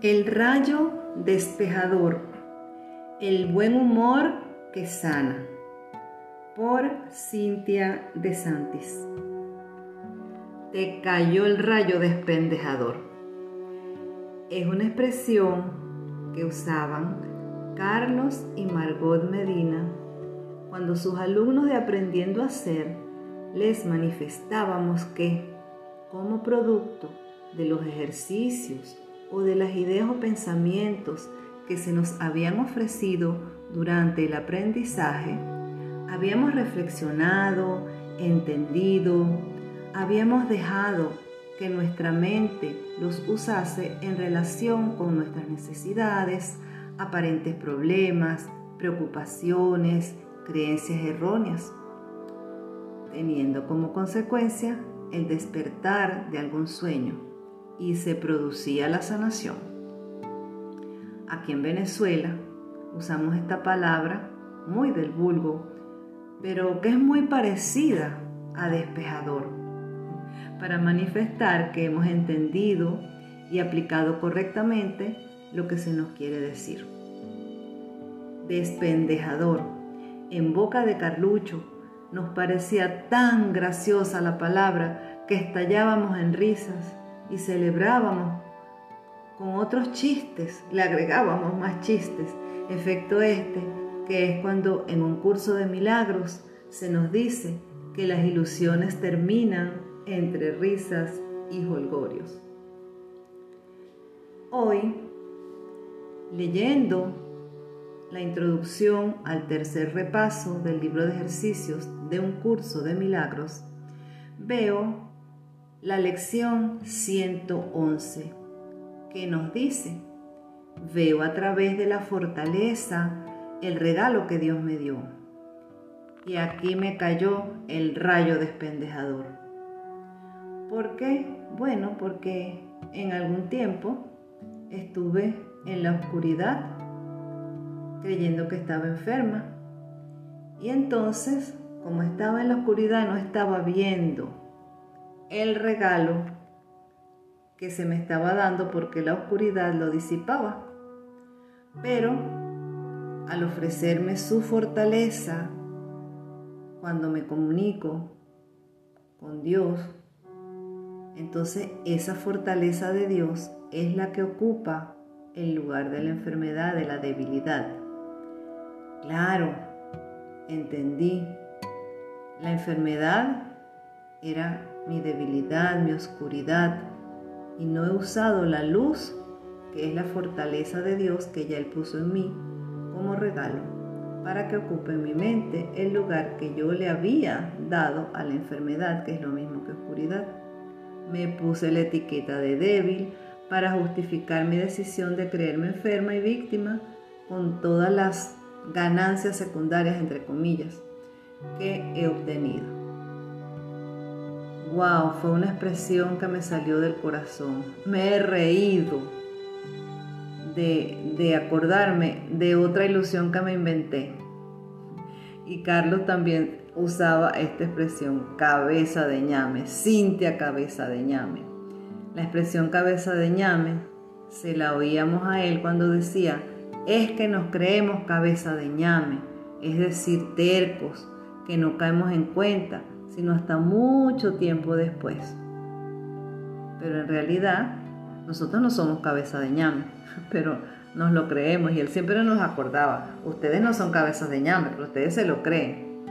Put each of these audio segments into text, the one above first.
El rayo despejador. El buen humor que sana. Por Cintia de Santis. Te cayó el rayo despendejador. Es una expresión que usaban Carlos y Margot Medina cuando sus alumnos de Aprendiendo a Ser les manifestábamos que, como producto de los ejercicios o de las ideas o pensamientos que se nos habían ofrecido durante el aprendizaje, habíamos reflexionado, entendido, habíamos dejado que nuestra mente los usase en relación con nuestras necesidades, aparentes problemas, preocupaciones, creencias erróneas, teniendo como consecuencia el despertar de algún sueño y se producía la sanación. Aquí en Venezuela usamos esta palabra muy del vulgo, pero que es muy parecida a despejador, para manifestar que hemos entendido y aplicado correctamente lo que se nos quiere decir. Despendejador, en boca de Carlucho, nos parecía tan graciosa la palabra que estallábamos en risas y celebrábamos con otros chistes, le agregábamos más chistes, efecto este, que es cuando en un curso de milagros se nos dice que las ilusiones terminan entre risas y holgorios. Hoy, leyendo la introducción al tercer repaso del libro de ejercicios de un curso de milagros, veo la lección 111, que nos dice, veo a través de la fortaleza el regalo que Dios me dio. Y aquí me cayó el rayo despendejador. ¿Por qué? Bueno, porque en algún tiempo estuve en la oscuridad creyendo que estaba enferma. Y entonces, como estaba en la oscuridad, no estaba viendo el regalo que se me estaba dando porque la oscuridad lo disipaba. Pero al ofrecerme su fortaleza, cuando me comunico con Dios, entonces esa fortaleza de Dios es la que ocupa el lugar de la enfermedad, de la debilidad. Claro, entendí. La enfermedad era mi debilidad, mi oscuridad, y no he usado la luz, que es la fortaleza de Dios que ya Él puso en mí como regalo, para que ocupe en mi mente el lugar que yo le había dado a la enfermedad, que es lo mismo que oscuridad. Me puse la etiqueta de débil para justificar mi decisión de creerme enferma y víctima con todas las ganancias secundarias, entre comillas, que he obtenido. Wow, fue una expresión que me salió del corazón. Me he reído de, acordarme de otra ilusión que me inventé. Y Carlos también usaba esta expresión, cabeza de ñame, Cintia cabeza de ñame. La expresión cabeza de ñame se la oíamos a él cuando decía, es que nos creemos cabeza de ñame, es decir, tercos, que no caemos en cuenta, sino hasta mucho tiempo después. Pero en realidad, nosotros no somos cabeza de ñame, pero nos lo creemos y él siempre nos acordaba, ustedes no son cabezas de ñame, pero ustedes se lo creen.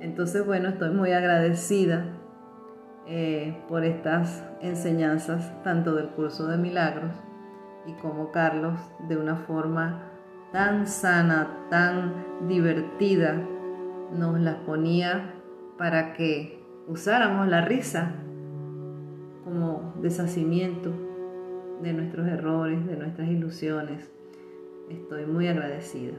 Entonces, bueno, estoy muy agradecida eh, por estas enseñanzas, tanto del curso de milagros y como Carlos, de una forma tan sana, tan divertida, nos las ponía para que usáramos la risa como deshacimiento de nuestros errores, de nuestras ilusiones. Estoy muy agradecida.